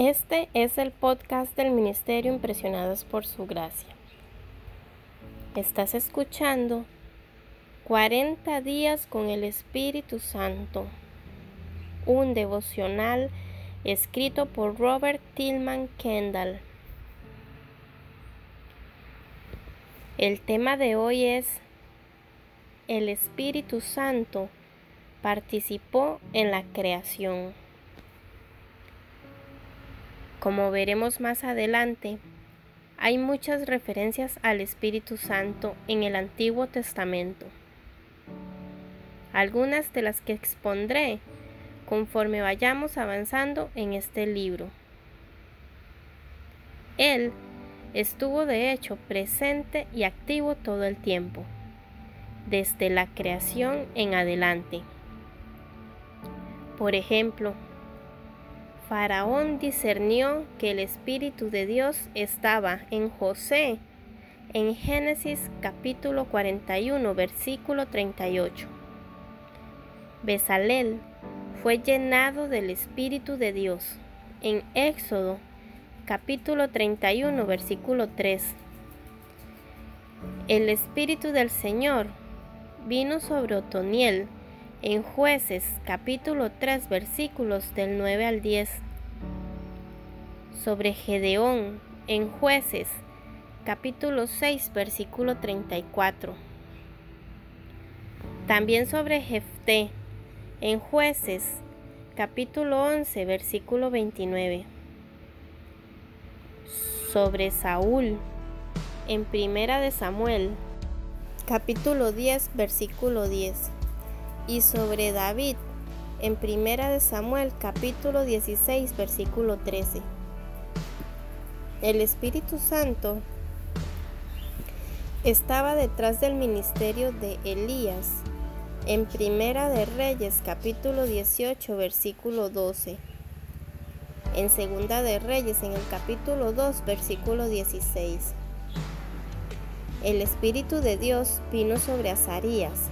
Este es el podcast del Ministerio Impresionados por Su Gracia. Estás escuchando 40 días con el Espíritu Santo, un devocional escrito por Robert Tillman Kendall. El tema de hoy es El Espíritu Santo participó en la creación. Como veremos más adelante, hay muchas referencias al Espíritu Santo en el Antiguo Testamento. Algunas de las que expondré conforme vayamos avanzando en este libro. Él estuvo de hecho presente y activo todo el tiempo, desde la creación en adelante. Por ejemplo, Faraón discernió que el Espíritu de Dios estaba en José en Génesis capítulo 41 versículo 38. Besalel fue llenado del Espíritu de Dios en Éxodo capítulo 31 versículo 3. El Espíritu del Señor vino sobre Otoniel en jueces capítulo 3 versículos del 9 al 10, sobre Gedeón en jueces capítulo 6 versículo 34, también sobre Jefté en jueces capítulo 11 versículo 29, sobre Saúl en primera de Samuel capítulo 10 versículo 10 y sobre David en Primera de Samuel capítulo 16 versículo 13. El Espíritu Santo estaba detrás del ministerio de Elías en Primera de Reyes capítulo 18 versículo 12. En Segunda de Reyes en el capítulo 2 versículo 16. El Espíritu de Dios vino sobre Azarías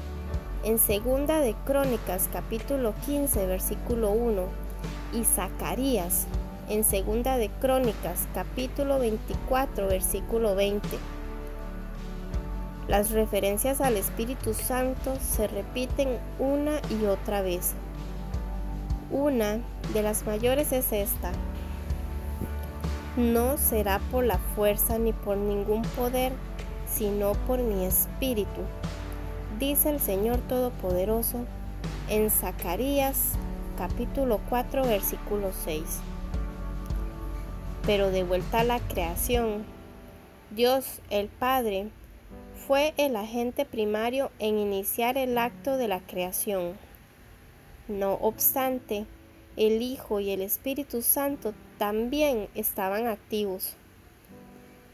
en Segunda de Crónicas capítulo 15 versículo 1 y Zacarías en Segunda de Crónicas capítulo 24 versículo 20. Las referencias al Espíritu Santo se repiten una y otra vez. Una de las mayores es esta. No será por la fuerza ni por ningún poder, sino por mi espíritu, dice el Señor Todopoderoso en Zacarías capítulo 4 versículo 6. Pero de vuelta a la creación, Dios el Padre fue el agente primario en iniciar el acto de la creación. No obstante, el Hijo y el Espíritu Santo también estaban activos.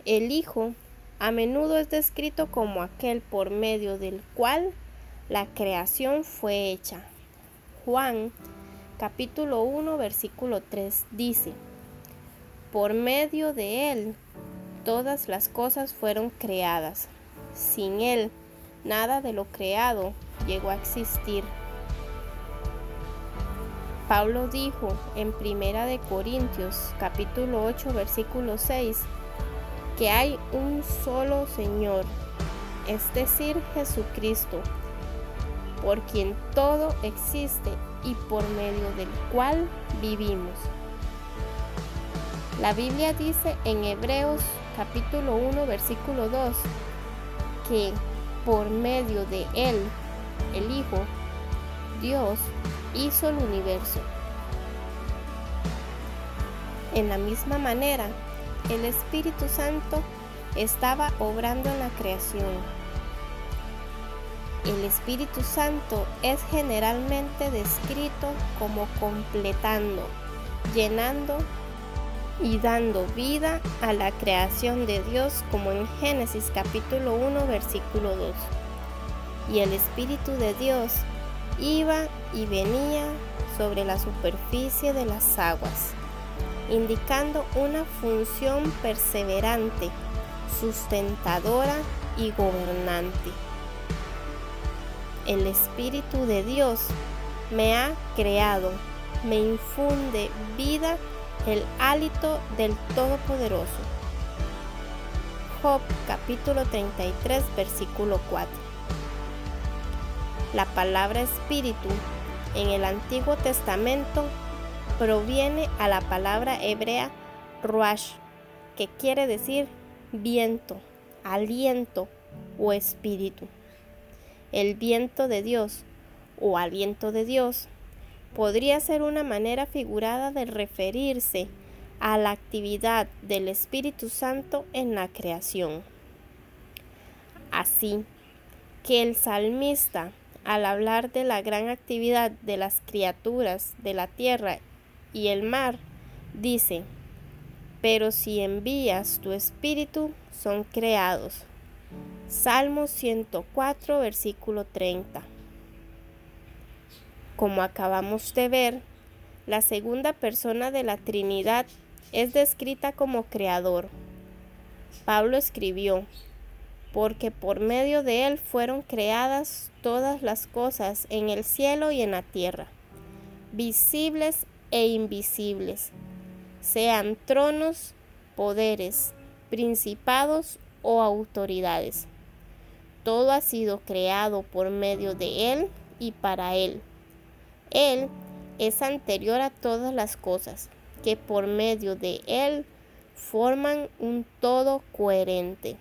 El Hijo a menudo es descrito como aquel por medio del cual la creación fue hecha. Juan capítulo 1 versículo 3 dice, por medio de él todas las cosas fueron creadas. Sin él nada de lo creado llegó a existir. Pablo dijo en Primera de Corintios capítulo 8 versículo 6 que hay un solo Señor, es decir, Jesucristo, por quien todo existe y por medio del cual vivimos. La Biblia dice en Hebreos capítulo 1 versículo 2 que por medio de Él, el Hijo, Dios hizo el universo. En la misma manera, el Espíritu Santo estaba obrando en la creación. El Espíritu Santo es generalmente descrito como completando, llenando y dando vida a la creación de Dios como en Génesis capítulo 1 versículo 2. Y el Espíritu de Dios iba y venía sobre la superficie de las aguas indicando una función perseverante, sustentadora y gobernante. El Espíritu de Dios me ha creado, me infunde vida el hálito del Todopoderoso. Job capítulo 33 versículo 4. La palabra espíritu en el Antiguo Testamento proviene a la palabra hebrea ruach, que quiere decir viento, aliento o espíritu. El viento de Dios o aliento de Dios podría ser una manera figurada de referirse a la actividad del Espíritu Santo en la creación. Así que el salmista, al hablar de la gran actividad de las criaturas de la tierra y el mar, dice, pero si envías tu espíritu, son creados. Salmo 104, versículo 30. Como acabamos de ver, la segunda persona de la Trinidad es descrita como creador. Pablo escribió, porque por medio de él fueron creadas todas las cosas en el cielo y en la tierra, visibles e invisibles, sean tronos, poderes, principados o autoridades. Todo ha sido creado por medio de él y para él él es anterior a todas las cosas, que por medio de Él forman un todo coherente.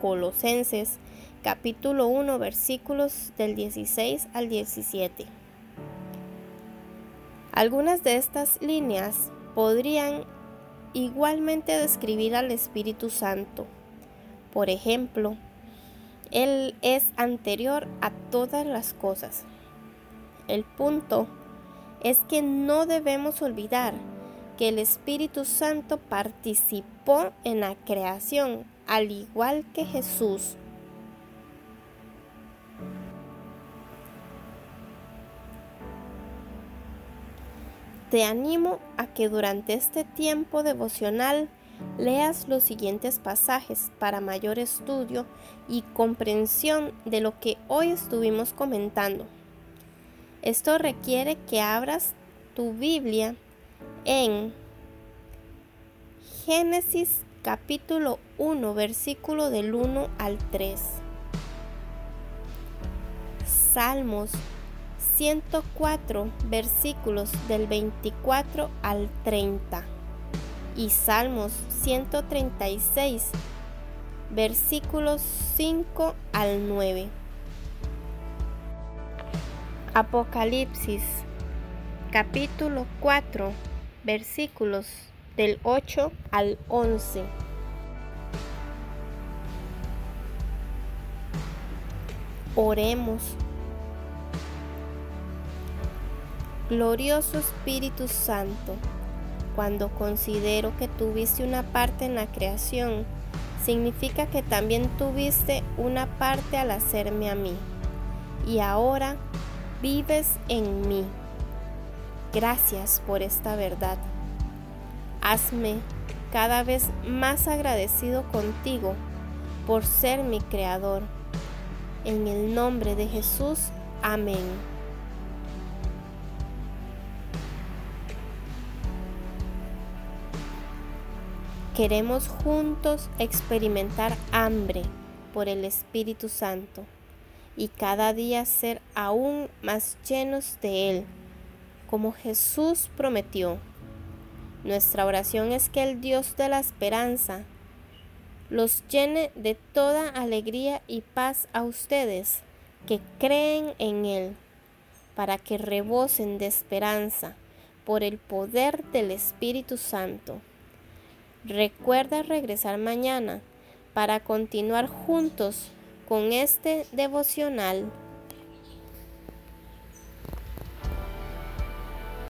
Colosenses capítulo 1 versículos del 16 al 17. Algunas de estas líneas podrían igualmente describir al Espíritu Santo. Por ejemplo, Él es anterior a todas las cosas. El punto es que no debemos olvidar que el Espíritu Santo participó en la creación, al igual que Jesús. Te animo a que durante este tiempo devocional leas los siguientes pasajes para mayor estudio y comprensión de lo que hoy estuvimos comentando. Esto requiere que abras tu Biblia en Génesis capítulo 1, versículo del 1 al 3. Salmos 104, versículos del 24 al 30. Y Salmos 136, versículos 5 al 9. Apocalipsis capítulo 4 versículos del 8 al 11. Oremos. Glorioso Espíritu Santo, cuando considero que tuviste una parte en la creación, significa que también tuviste una parte al hacerme a mí. Y ahora vives en mí. Gracias por esta verdad. Hazme cada vez más agradecido contigo por ser mi creador. En el nombre de Jesús, amén. Queremos juntos experimentar hambre por el Espíritu Santo y cada día ser aún más llenos de Él, como Jesús prometió. Nuestra oración es que el Dios de la esperanza los llene de toda alegría y paz a ustedes que creen en Él, para que rebosen de esperanza por el poder del Espíritu Santo. Recuerda regresar mañana para continuar juntos con este devocional